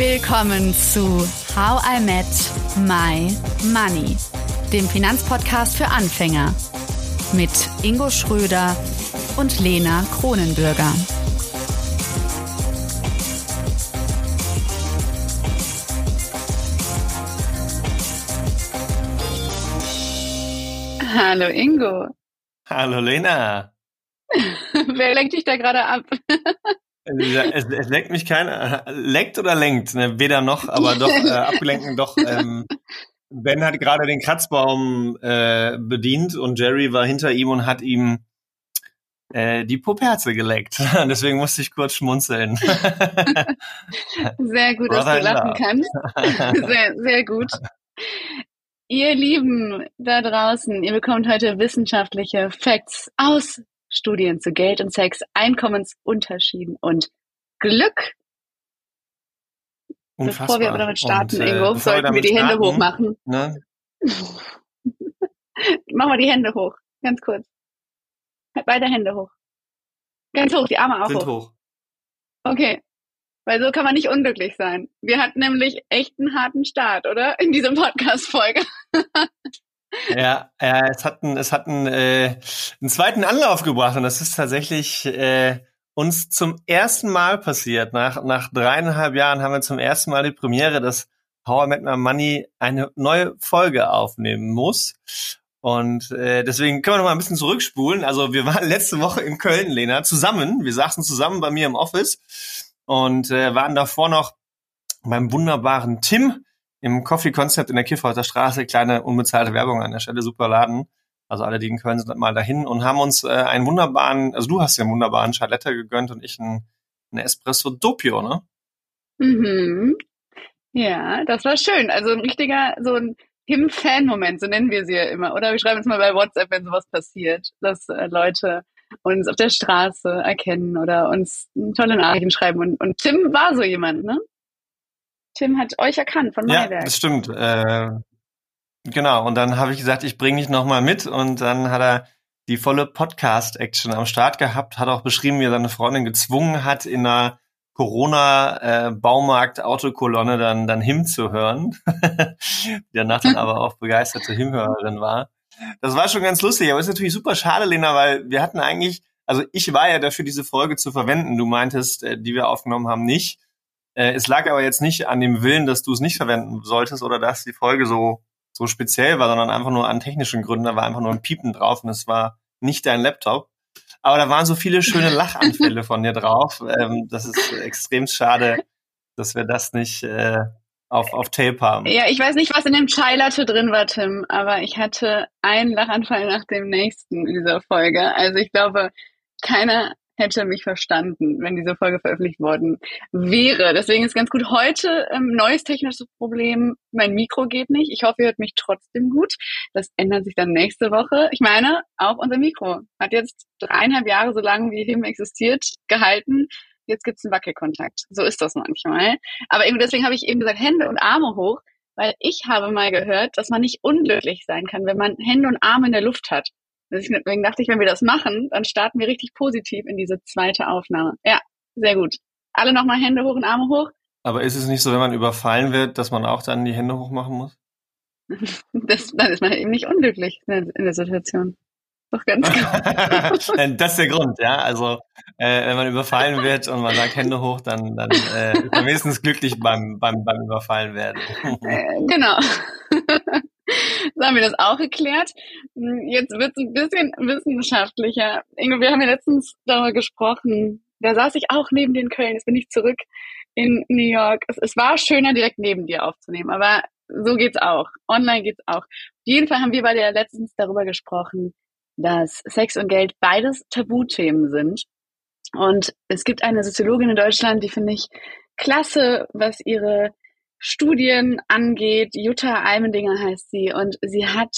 Willkommen zu How I Met My Money, dem Finanzpodcast für Anfänger mit Ingo Schröder und Lena Kronenbürger. Hallo Ingo. Hallo Lena. Wer lenkt dich da gerade ab? es, es leckt mich keiner. Leckt oder lenkt? Ne? Weder noch, aber doch äh, abgelenkt doch. Ähm, ben hat gerade den Kratzbaum äh, bedient und Jerry war hinter ihm und hat ihm äh, die Puperze geleckt. Deswegen musste ich kurz schmunzeln. sehr gut, dass du lachen kannst. Sehr, sehr gut. Ihr Lieben da draußen, ihr bekommt heute wissenschaftliche Facts aus Studien zu Geld und Sex, Einkommensunterschieden und Glück. Unfassbar. Bevor wir aber damit starten, und, äh, Ingo, sollten wir, wir die Hände starten, hoch machen. Ne? Machen wir die Hände hoch, ganz kurz. Beide Hände hoch. Ganz hoch, die Arme auch Sind hoch. hoch. Okay. Weil so kann man nicht unglücklich sein. Wir hatten nämlich echt einen harten Start, oder? In dieser Podcast-Folge. Ja, ja, es hat einen, es hat einen, äh, einen zweiten Anlauf gebracht und das ist tatsächlich äh, uns zum ersten Mal passiert. Nach, nach dreieinhalb Jahren haben wir zum ersten Mal die Premiere, dass I Met My Money eine neue Folge aufnehmen muss. Und äh, deswegen können wir noch mal ein bisschen zurückspulen. Also wir waren letzte Woche in Köln, Lena, zusammen. Wir saßen zusammen bei mir im Office und äh, waren davor noch beim wunderbaren Tim, im Coffee Concept in der Kifferter Straße, kleine unbezahlte Werbung an der Stelle, super Laden. Also alle, die in Köln sind, mal dahin und haben uns äh, einen wunderbaren, also du hast ja einen wunderbaren Charletta gegönnt und ich einen, einen Espresso Doppio, ne? Mhm. Ja, das war schön. Also ein richtiger, so ein Him-Fan-Moment, so nennen wir sie ja immer. Oder wir schreiben uns mal bei WhatsApp, wenn sowas passiert, dass äh, Leute uns auf der Straße erkennen oder uns tolle Nachrichten schreiben. Und, und Tim war so jemand, ne? Tim hat euch erkannt von Maiwerk. Ja, das stimmt. Äh, genau, und dann habe ich gesagt, ich bringe dich nochmal mit und dann hat er die volle Podcast-Action am Start gehabt, hat auch beschrieben, wie er seine Freundin gezwungen hat, in einer Corona-Baumarkt-Autokolonne dann, dann Him zu hören, die danach dann aber auch begeisterte Himhörerin war. Das war schon ganz lustig, aber ist natürlich super schade, Lena, weil wir hatten eigentlich, also ich war ja dafür, diese Folge zu verwenden. Du meintest, äh, die wir aufgenommen haben, nicht. Äh, es lag aber jetzt nicht an dem Willen, dass du es nicht verwenden solltest oder dass die Folge so, so speziell war, sondern einfach nur an technischen Gründen. Da war einfach nur ein Piepen drauf und es war nicht dein Laptop. Aber da waren so viele schöne Lachanfälle von dir drauf. Ähm, das ist extrem schade, dass wir das nicht äh, auf, auf Tape haben. Ja, ich weiß nicht, was in dem Chai Latte drin war, Tim, aber ich hatte einen Lachanfall nach dem nächsten in dieser Folge. Also ich glaube, keiner hätte mich verstanden, wenn diese Folge veröffentlicht worden wäre. Deswegen ist ganz gut heute ähm, neues technisches Problem. Mein Mikro geht nicht. Ich hoffe, ihr hört mich trotzdem gut. Das ändert sich dann nächste Woche. Ich meine, auch unser Mikro hat jetzt dreieinhalb Jahre so lange wie Him existiert gehalten. Jetzt gibt's einen Wackelkontakt. So ist das manchmal. Aber eben deswegen habe ich eben gesagt, Hände und Arme hoch, weil ich habe mal gehört, dass man nicht unglücklich sein kann, wenn man Hände und Arme in der Luft hat. Deswegen dachte ich, wenn wir das machen, dann starten wir richtig positiv in diese zweite Aufnahme. Ja, sehr gut. Alle nochmal Hände hoch und Arme hoch. Aber ist es nicht so, wenn man überfallen wird, dass man auch dann die Hände hoch machen muss? Das, dann ist man eben nicht unglücklich in der Situation. Doch ganz klar. das ist der Grund, ja. Also äh, wenn man überfallen wird und man sagt Hände hoch, dann, dann äh, ist man wenigstens glücklich beim, beim, beim Überfallen werden. äh, genau. so haben wir das auch geklärt. Hm, jetzt wird es ein bisschen wissenschaftlicher. Ingo, wir haben ja letztens darüber gesprochen. Da saß ich auch neben dir in Köln. Jetzt bin ich zurück in New York. Es, es war schöner, direkt neben dir aufzunehmen, aber so geht's auch. Online geht's auch. Auf jeden Fall haben wir beide ja letztens darüber gesprochen, dass Sex und Geld beides Tabuthemen sind. Und es gibt eine Soziologin in Deutschland, die finde ich klasse, was ihre Studien angeht. Jutta Almendinger heißt sie und sie hat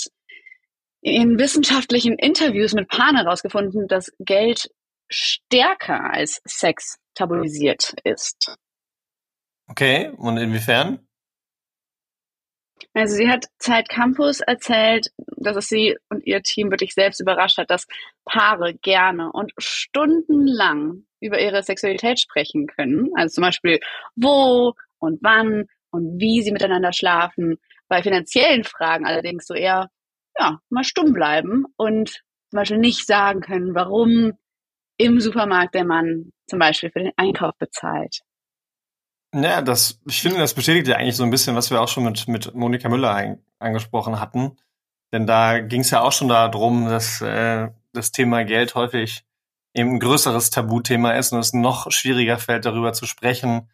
in wissenschaftlichen Interviews mit Paaren herausgefunden, dass Geld stärker als Sex tabuisiert ist. Okay, und inwiefern? Also sie hat Zeit Campus erzählt, dass es sie und ihr Team wirklich selbst überrascht hat, dass Paare gerne und stundenlang über ihre Sexualität sprechen können. Also zum Beispiel, wo und wann und wie sie miteinander schlafen. Bei finanziellen Fragen allerdings so eher, ja, mal stumm bleiben und zum Beispiel nicht sagen können, warum im Supermarkt der Mann zum Beispiel für den Einkauf bezahlt. Ja, das, ich finde, das bestätigt ja eigentlich so ein bisschen, was wir auch schon mit, mit Monika Müller ein, angesprochen hatten. Denn da ging es ja auch schon darum, dass äh, das Thema Geld häufig eben ein größeres Tabuthema ist und es noch schwieriger fällt, darüber zu sprechen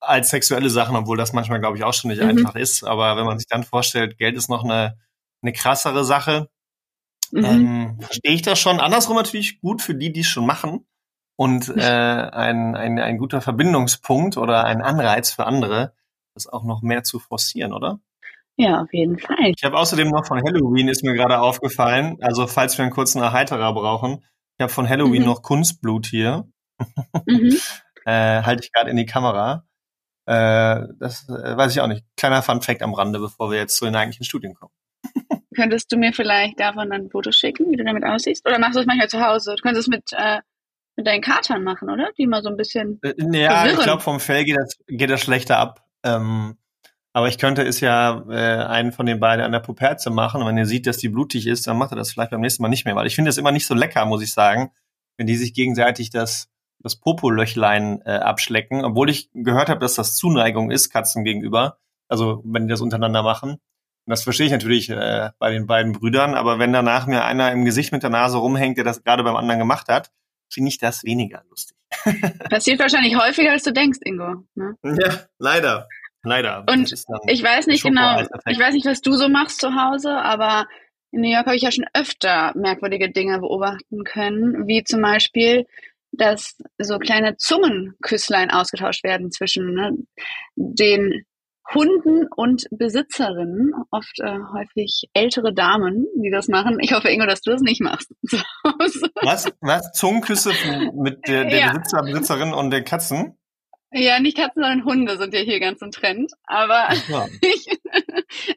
als sexuelle Sachen, obwohl das manchmal, glaube ich, auch schon nicht mhm. einfach ist. Aber wenn man sich dann vorstellt, Geld ist noch eine, eine krassere Sache, mhm. ähm, verstehe ich das schon. Andersrum natürlich gut für die, die es schon machen und äh, ein, ein, ein guter Verbindungspunkt oder ein Anreiz für andere, das auch noch mehr zu forcieren, oder? Ja, auf jeden Fall. Ich habe außerdem noch von Halloween, ist mir gerade aufgefallen, also falls wir einen kurzen Erheiterer brauchen, ich habe von Halloween mhm. noch Kunstblut hier. Mhm. äh, halte ich gerade in die Kamera. Äh, das äh, weiß ich auch nicht. Kleiner Fun-Fact am Rande, bevor wir jetzt zu den eigentlichen Studien kommen. Könntest du mir vielleicht davon ein Foto schicken, wie du damit aussiehst? Oder machst du es manchmal zu Hause? Du könntest es mit, äh, mit deinen Katern machen, oder? Die mal so ein bisschen. Äh, ja, verwirren. ich glaube, vom Fell geht das, geht das schlechter ab. Ähm, aber ich könnte es ja äh, einen von den beiden an der Puperze machen. Und wenn ihr seht, dass die blutig ist, dann macht er das vielleicht beim nächsten Mal nicht mehr. Weil ich finde es immer nicht so lecker, muss ich sagen, wenn die sich gegenseitig das, das Popolöchlein äh, abschlecken. Obwohl ich gehört habe, dass das Zuneigung ist, Katzen gegenüber. Also wenn die das untereinander machen. Und das verstehe ich natürlich äh, bei den beiden Brüdern. Aber wenn danach mir einer im Gesicht mit der Nase rumhängt, der das gerade beim anderen gemacht hat, finde ich das weniger lustig. Passiert wahrscheinlich häufiger, als du denkst, Ingo. Ne? Ja, leider. Leider. Und ich weiß nicht genau, ich weiß nicht, was du so machst zu Hause, aber in New York habe ich ja schon öfter merkwürdige Dinge beobachten können, wie zum Beispiel, dass so kleine Zungenküsslein ausgetauscht werden zwischen ne, den Hunden und Besitzerinnen, oft äh, häufig ältere Damen, die das machen. Ich hoffe, Ingo, dass du das nicht machst. was? Was? Zungenküsse mit der, der ja. Besitzer, Besitzerin und den Katzen? Ja, nicht Katzen, sondern Hunde sind ja hier ganz im Trend. Aber ja. ich,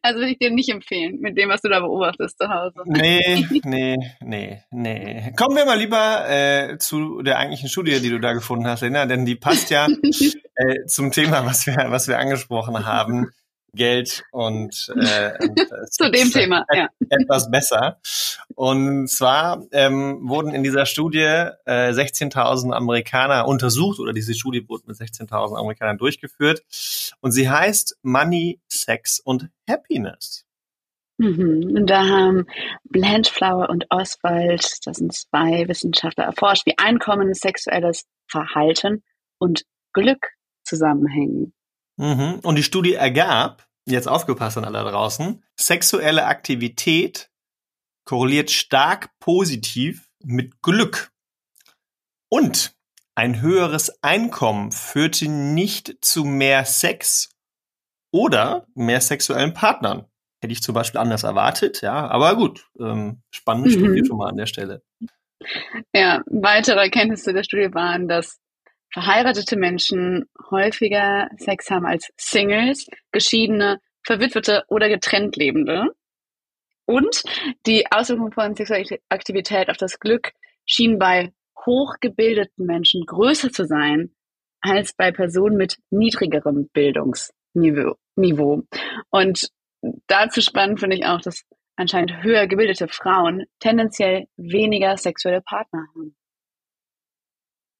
also würde ich dir nicht empfehlen, mit dem, was du da beobachtest zu Hause. Nee, nee, nee, nee. Kommen wir mal lieber äh, zu der eigentlichen Studie, die du da gefunden hast, Lena, denn die passt ja äh, zum Thema, was wir, was wir angesprochen haben. Geld und, äh, und zu dem Thema ja. etwas besser. Und zwar ähm, wurden in dieser Studie äh, 16.000 Amerikaner untersucht oder diese Studie wurde mit 16.000 Amerikanern durchgeführt und sie heißt Money, Sex und Happiness. Mhm. Und da haben Blanchflower und Oswald, das sind zwei Wissenschaftler, erforscht, wie Einkommen, sexuelles Verhalten und Glück zusammenhängen. Mhm. Und die Studie ergab, jetzt aufgepasst an alle draußen, sexuelle Aktivität korreliert stark positiv mit Glück. Und ein höheres Einkommen führte nicht zu mehr Sex oder mehr sexuellen Partnern. Hätte ich zum Beispiel anders erwartet, ja, aber gut, ähm, spannende mhm. Studie schon mal an der Stelle. Ja, weitere Erkenntnisse der Studie waren, dass verheiratete Menschen häufiger Sex haben als Singles, Geschiedene, Verwitwete oder getrennt Lebende. Und die Auswirkungen von sexueller Aktivität auf das Glück schien bei hochgebildeten Menschen größer zu sein als bei Personen mit niedrigerem Bildungsniveau. Und dazu spannend finde ich auch, dass anscheinend höher gebildete Frauen tendenziell weniger sexuelle Partner haben.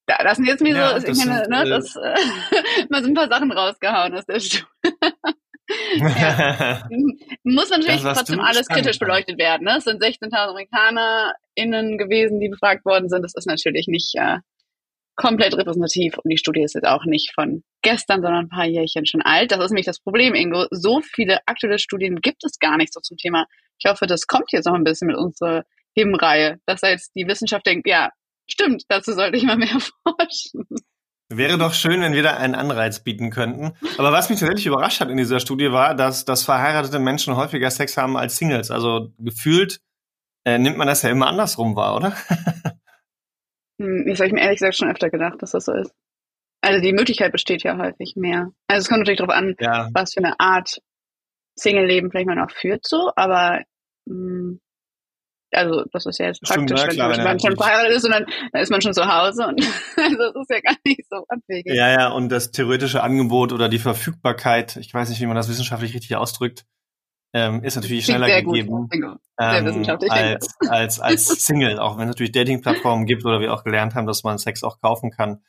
Da, das sind jetzt mir ja, so, ich meine, ne, äh, das, äh, mal so ein paar Sachen rausgehauen aus der Studie. ja. Muss natürlich trotzdem alles kritisch beleuchtet werden. Ne? Es sind 16.000 AmerikanerInnen gewesen, die befragt worden sind. Das ist natürlich nicht äh, komplett repräsentativ und die Studie ist jetzt auch nicht von gestern, sondern ein paar Jährchen schon alt. Das ist nämlich das Problem, Ingo. So viele aktuelle Studien gibt es gar nicht so zum Thema. Ich hoffe, das kommt jetzt noch ein bisschen mit unserer Himmenreihe, dass da jetzt die Wissenschaft denkt, ja, Stimmt, dazu sollte ich mal mehr forschen. Wäre doch schön, wenn wir da einen Anreiz bieten könnten. Aber was mich tatsächlich überrascht hat in dieser Studie war, dass, dass verheiratete Menschen häufiger Sex haben als Singles. Also gefühlt äh, nimmt man das ja immer andersrum wahr, oder? hm, das habe ich mir ehrlich gesagt schon öfter gedacht, dass das so ist. Also die Möglichkeit besteht ja häufig mehr. Also es kommt natürlich darauf an, ja. was für eine Art Single-Leben vielleicht man auch führt so, aber mh, hm, also das ist ja jetzt Stimmt, praktisch, ja, klar, wenn, man schon natürlich- verheiratet ist und dann, dann ist man schon zu Hause und also das ist ja gar nicht so abwegig. Ja, ja, und das theoretische Angebot oder die Verfügbarkeit, ich weiß nicht, wie man das wissenschaftlich richtig ausdrückt, ähm, ist natürlich schneller gut. gegeben. Sehr ähm, als, als, als Single, auch wenn es natürlich Dating-Plattformen gibt oder wir auch gelernt haben, dass man Sex auch kaufen kann.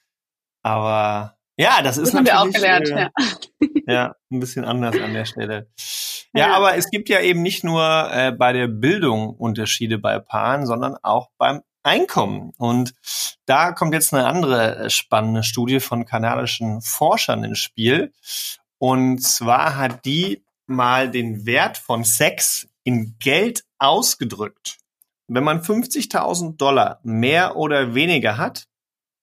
Aber ja, das ist Das haben wir auch natürlich gelernt, äh, ja. ja, ein bisschen anders an der Stelle. Ja, aber es gibt ja eben nicht nur äh, bei der Bildung Unterschiede bei Paaren, sondern auch beim Einkommen. Und da kommt jetzt eine andere äh, spannende Studie von kanadischen Forschern ins Spiel. Und zwar hat die mal den Wert von Sex in Geld ausgedrückt. Wenn man 50.000 Dollar mehr oder weniger hat,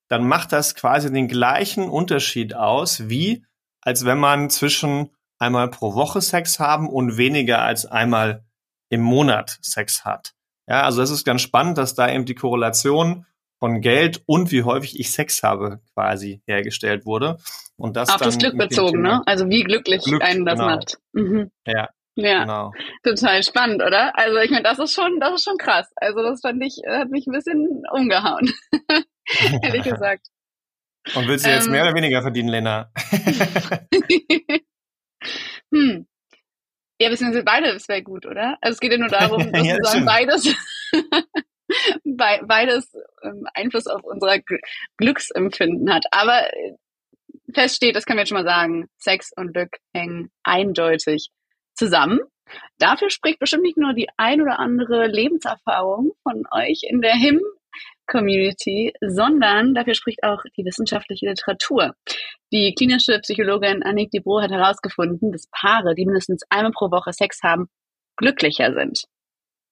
dann macht das quasi den gleichen Unterschied aus, wie als wenn man zwischen einmal pro Woche Sex haben und weniger als einmal im Monat Sex hat. Ja, also das ist ganz spannend, dass da eben die Korrelation von Geld und wie häufig ich Sex habe quasi hergestellt wurde. Und das Auf das Glück bezogen, ne? Also wie glücklich Glück, einen das genau. macht. Mhm. Ja, Ja, genau. total spannend, oder? Also ich meine, das ist schon, das ist schon krass. Also das fand ich, hat mich ein bisschen umgehauen, ehrlich gesagt. Und willst du jetzt Ähm, mehr oder weniger verdienen, Lena? hm. Ja, beziehungsweise beides wäre gut, oder? Also es geht ja nur darum, dass Ja, sozusagen beides, bei, beides ähm, Einfluss auf unser Gl Glücksempfinden hat. Aber äh, fest steht, das können wir jetzt schon mal sagen, Sex und Glück hängen eindeutig zusammen. Dafür spricht bestimmt nicht nur die ein oder andere Lebenserfahrung von euch in der HIM Community, sondern dafür spricht auch die wissenschaftliche Literatur. Die klinische Psychologin Annick Debro hat herausgefunden, dass Paare, die mindestens einmal pro Woche Sex haben, glücklicher sind.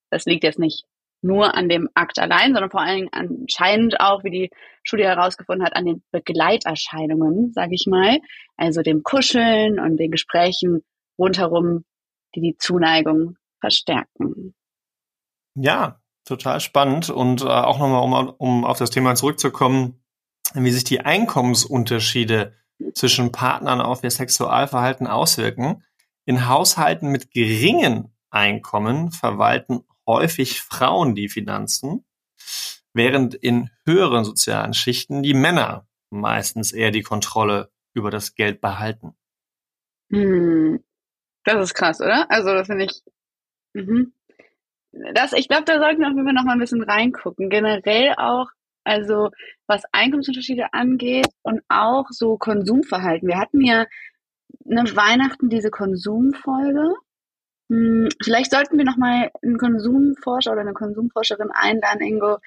Das liegt jetzt nicht nur an dem Akt allein, sondern vor allen Dingen anscheinend auch, wie die Studie herausgefunden hat, an den Begleiterscheinungen, sage ich mal, also dem Kuscheln und den Gesprächen rundherum, die die Zuneigung verstärken. Ja, total spannend. Und äh, auch nochmal, um, um auf das Thema zurückzukommen, wie sich die Einkommensunterschiede zwischen Partnern auf ihr Sexualverhalten auswirken. In Haushalten mit geringen Einkommen verwalten häufig Frauen die Finanzen, während in höheren sozialen Schichten die Männer meistens eher die Kontrolle über das Geld behalten. Hm. Das ist krass, oder? Also das finde ich. Mhm. Das, ich glaube, da sollten wir auf jeden Fall noch mal ein bisschen reingucken. Generell auch, also was Einkommensunterschiede angeht und auch so Konsumverhalten. Wir hatten ja eine Weihnachten diese Konsumfolge. Hm, vielleicht sollten wir noch mal einen Konsumforscher oder eine Konsumforscherin einladen, Ingo,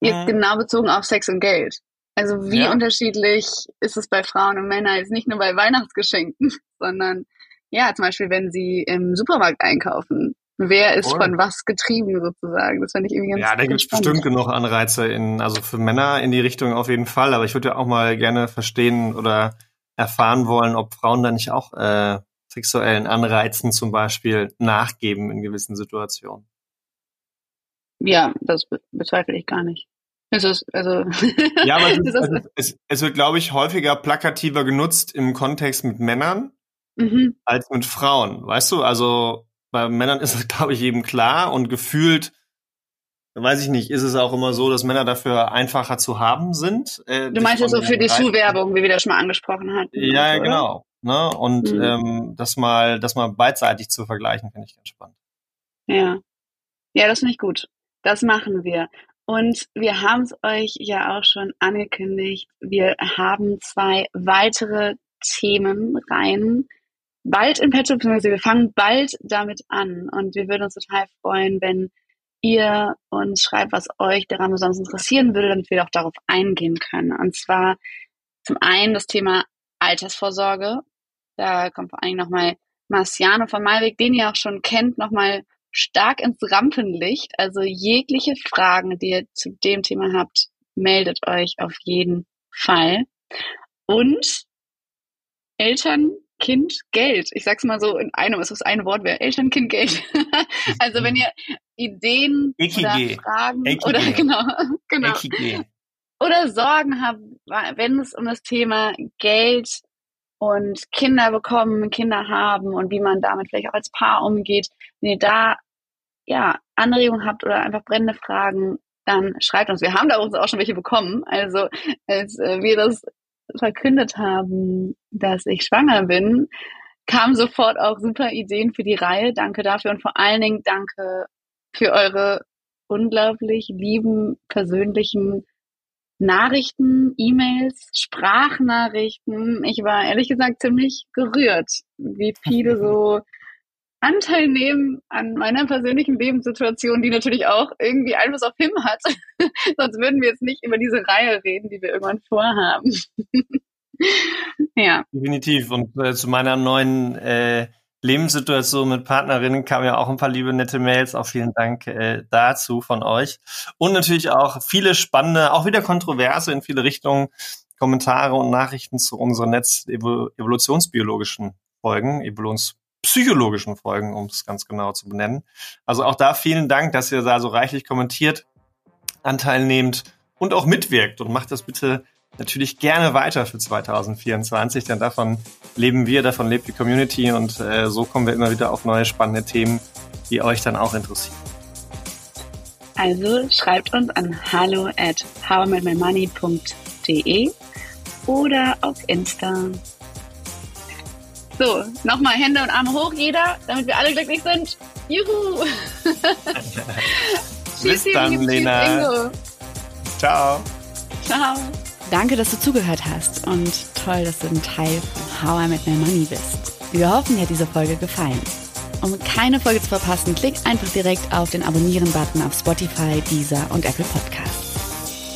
jetzt Mhm. genau bezogen auf Sex und Geld. Also wie Ja. unterschiedlich ist es bei Frauen und Männern jetzt nicht nur bei Weihnachtsgeschenken, sondern ja, zum Beispiel, wenn sie im Supermarkt einkaufen. Wer ist Voll. von was getrieben sozusagen? Das fand ich irgendwie ganz Ja, da gibt es bestimmt genug Anreize in, also für Männer in die Richtung auf jeden Fall. Aber ich würde ja auch mal gerne verstehen oder erfahren wollen, ob Frauen da nicht auch äh, sexuellen Anreizen zum Beispiel nachgeben in gewissen Situationen. Ja, das be bezweifle ich gar nicht. Es ist, also, Ja, aber es, ist, also es, es wird, glaube ich, häufiger plakativer genutzt im Kontext mit Männern mhm, als mit Frauen. Weißt du, also bei Männern ist es, glaube ich, eben klar und gefühlt, weiß ich nicht, ist es auch immer so, dass Männer dafür einfacher zu haben sind. Äh, du meinst so für die Zuwerbung, wie wir das schon mal angesprochen hatten. Ja, oder? genau. Ne? Und Mhm. ähm, das mal, das mal beidseitig zu vergleichen, finde ich ganz spannend. Ja. Ja, das finde ich gut. Das machen wir. Und wir haben es euch ja auch schon angekündigt. Wir haben zwei weitere Themen rein. Bald in petto, beziehungsweise wir fangen bald damit an. Und wir würden uns total freuen, wenn ihr uns schreibt, was euch daran besonders interessieren würde, damit wir auch darauf eingehen können. Und zwar zum einen das Thema Altersvorsorge. Da kommt vor allem nochmal Marciano von Malweg, den ihr auch schon kennt, nochmal stark ins Rampenlicht. Also jegliche Fragen, die ihr zu dem Thema habt, meldet euch auf jeden Fall. Und Eltern, Kind, Geld. Ich sag's mal so in einem, es ist ein Wort wäre. Eltern, Kind, Geld. also wenn ihr Ideen Ekige. oder Fragen Ekige. oder genau, genau Ekige. oder Sorgen habt, wenn es um das Thema Geld und Kinder bekommen, Kinder haben und wie man damit vielleicht auch als Paar umgeht, wenn ihr da ja, Anregungen habt oder einfach brennende Fragen, dann schreibt uns. Wir haben da uns auch schon welche bekommen. Also als äh, wir das verkündet haben, dass ich schwanger bin, kamen sofort auch super Ideen für die Reihe. Danke dafür und vor allen Dingen danke für eure unglaublich lieben, persönlichen Nachrichten, E-Mails, Sprachnachrichten. Ich war ehrlich gesagt ziemlich gerührt, wie viele so Anteil nehmen an meiner persönlichen Lebenssituation, die natürlich auch irgendwie Einfluss auf Him hat. Sonst würden wir jetzt nicht über diese Reihe reden, die wir irgendwann vorhaben. ja. Definitiv. Und äh, zu meiner neuen äh, Lebenssituation mit Partnerinnen kamen ja auch ein paar liebe, nette Mails. Auch vielen Dank äh, dazu von euch. Und natürlich auch viele spannende, auch wieder kontroverse in viele Richtungen Kommentare und Nachrichten zu unseren Netz evolutionsbiologischen Folgen, evolutions psychologischen Folgen, um es ganz genau zu benennen. Also auch da vielen Dank, dass ihr da so reichlich kommentiert, Anteil nehmt und auch mitwirkt und macht das bitte natürlich gerne weiter für 2024, denn davon leben wir, davon lebt die Community und äh, so kommen wir immer wieder auf neue spannende Themen, die euch dann auch interessieren. Also schreibt uns an hallo at howmymoney.de oder auf Insta. So, nochmal Hände und Arme hoch, jeder, damit wir alle glücklich sind. Juhu! Bis dann, Lena. Ciao. Ciao. Danke, dass du zugehört hast und toll, dass du ein Teil von How I Met My Money bist. Wir hoffen, dir hat diese Folge gefallen. Um keine Folge zu verpassen, klick einfach direkt auf den Abonnieren-Button auf Spotify, Deezer und Apple Podcasts.